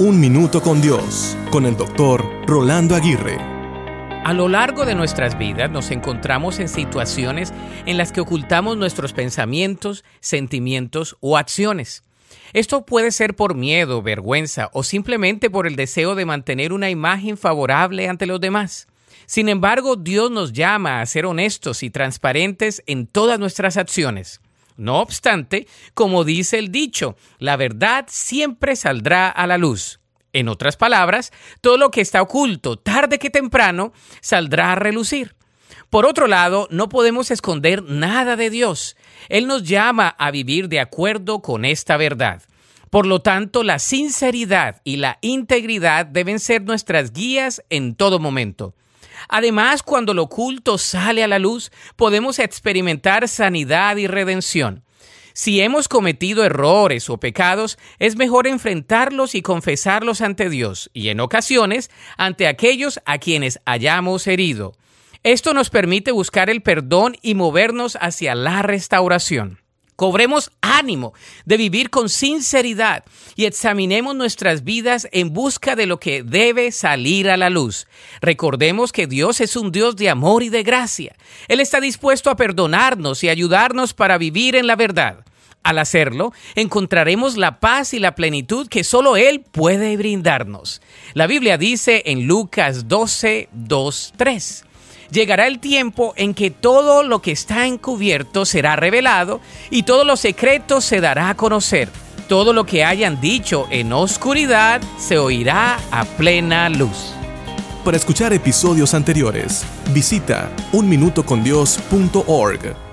Un Minuto con Dios, con el doctor Rolando Aguirre. A lo largo de nuestras vidas nos encontramos en situaciones en las que ocultamos nuestros pensamientos, sentimientos o acciones. Esto puede ser por miedo, vergüenza o simplemente por el deseo de mantener una imagen favorable ante los demás. Sin embargo, Dios nos llama a ser honestos y transparentes en todas nuestras acciones. No obstante, como dice el dicho, la verdad siempre saldrá a la luz. En otras palabras, todo lo que está oculto, tarde que temprano, saldrá a relucir. Por otro lado, no podemos esconder nada de Dios. Él nos llama a vivir de acuerdo con esta verdad. Por lo tanto, la sinceridad y la integridad deben ser nuestras guías en todo momento. Además, cuando lo oculto sale a la luz, podemos experimentar sanidad y redención. Si hemos cometido errores o pecados, es mejor enfrentarlos y confesarlos ante Dios y en ocasiones ante aquellos a quienes hayamos herido. Esto nos permite buscar el perdón y movernos hacia la restauración. Cobremos ánimo de vivir con sinceridad y examinemos nuestras vidas en busca de lo que debe salir a la luz. Recordemos que Dios es un Dios de amor y de gracia. Él está dispuesto a perdonarnos y ayudarnos para vivir en la verdad. Al hacerlo, encontraremos la paz y la plenitud que solo Él puede brindarnos. La Biblia dice en Lucas 12, 2, 3 llegará el tiempo en que todo lo que está encubierto será revelado y todos los secretos se dará a conocer. Todo lo que hayan dicho en oscuridad se oirá a plena luz. Para escuchar episodios anteriores, visita unminutocondios.org.